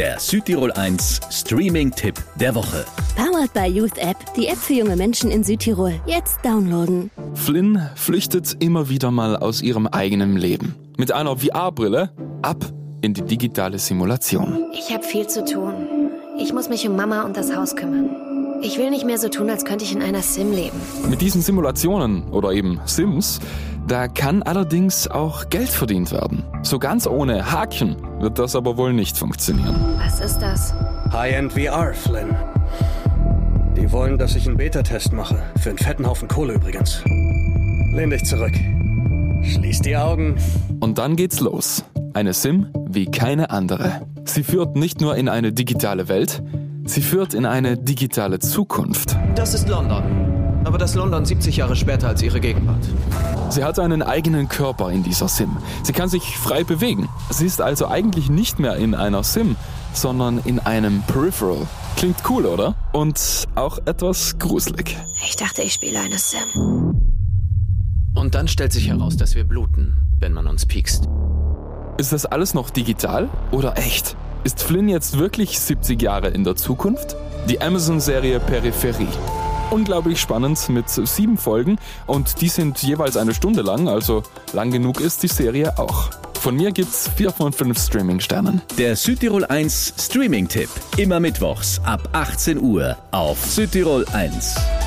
Der Südtirol 1 Streaming-Tipp der Woche. Powered by Youth App, die App für junge Menschen in Südtirol. Jetzt downloaden. Flynn flüchtet immer wieder mal aus ihrem eigenen Leben. Mit einer VR-Brille ab in die digitale Simulation. Ich habe viel zu tun. Ich muss mich um Mama und das Haus kümmern. Ich will nicht mehr so tun, als könnte ich in einer Sim leben. Mit diesen Simulationen oder eben Sims, da kann allerdings auch Geld verdient werden. So ganz ohne Haken wird das aber wohl nicht funktionieren. Was ist das? High-End VR, Flynn. Die wollen, dass ich einen Beta-Test mache. Für einen fetten Haufen Kohle übrigens. Lehn dich zurück. Schließ die Augen. Und dann geht's los. Eine Sim wie keine andere. Sie führt nicht nur in eine digitale Welt, sie führt in eine digitale Zukunft. Das ist London. Aber das London 70 Jahre später als ihre Gegenwart. Sie hat einen eigenen Körper in dieser Sim. Sie kann sich frei bewegen. Sie ist also eigentlich nicht mehr in einer Sim, sondern in einem Peripheral. Klingt cool, oder? Und auch etwas gruselig. Ich dachte, ich spiele eine Sim. Und dann stellt sich heraus, dass wir bluten, wenn man uns piekst. Ist das alles noch digital oder echt? Ist Flynn jetzt wirklich 70 Jahre in der Zukunft? Die Amazon-Serie Peripherie. Unglaublich spannend mit sieben Folgen und die sind jeweils eine Stunde lang, also lang genug ist die Serie auch. Von mir gibt's vier von fünf Streaming-Sternen. Der Südtirol 1 Streaming-Tipp. Immer mittwochs ab 18 Uhr auf Südtirol 1.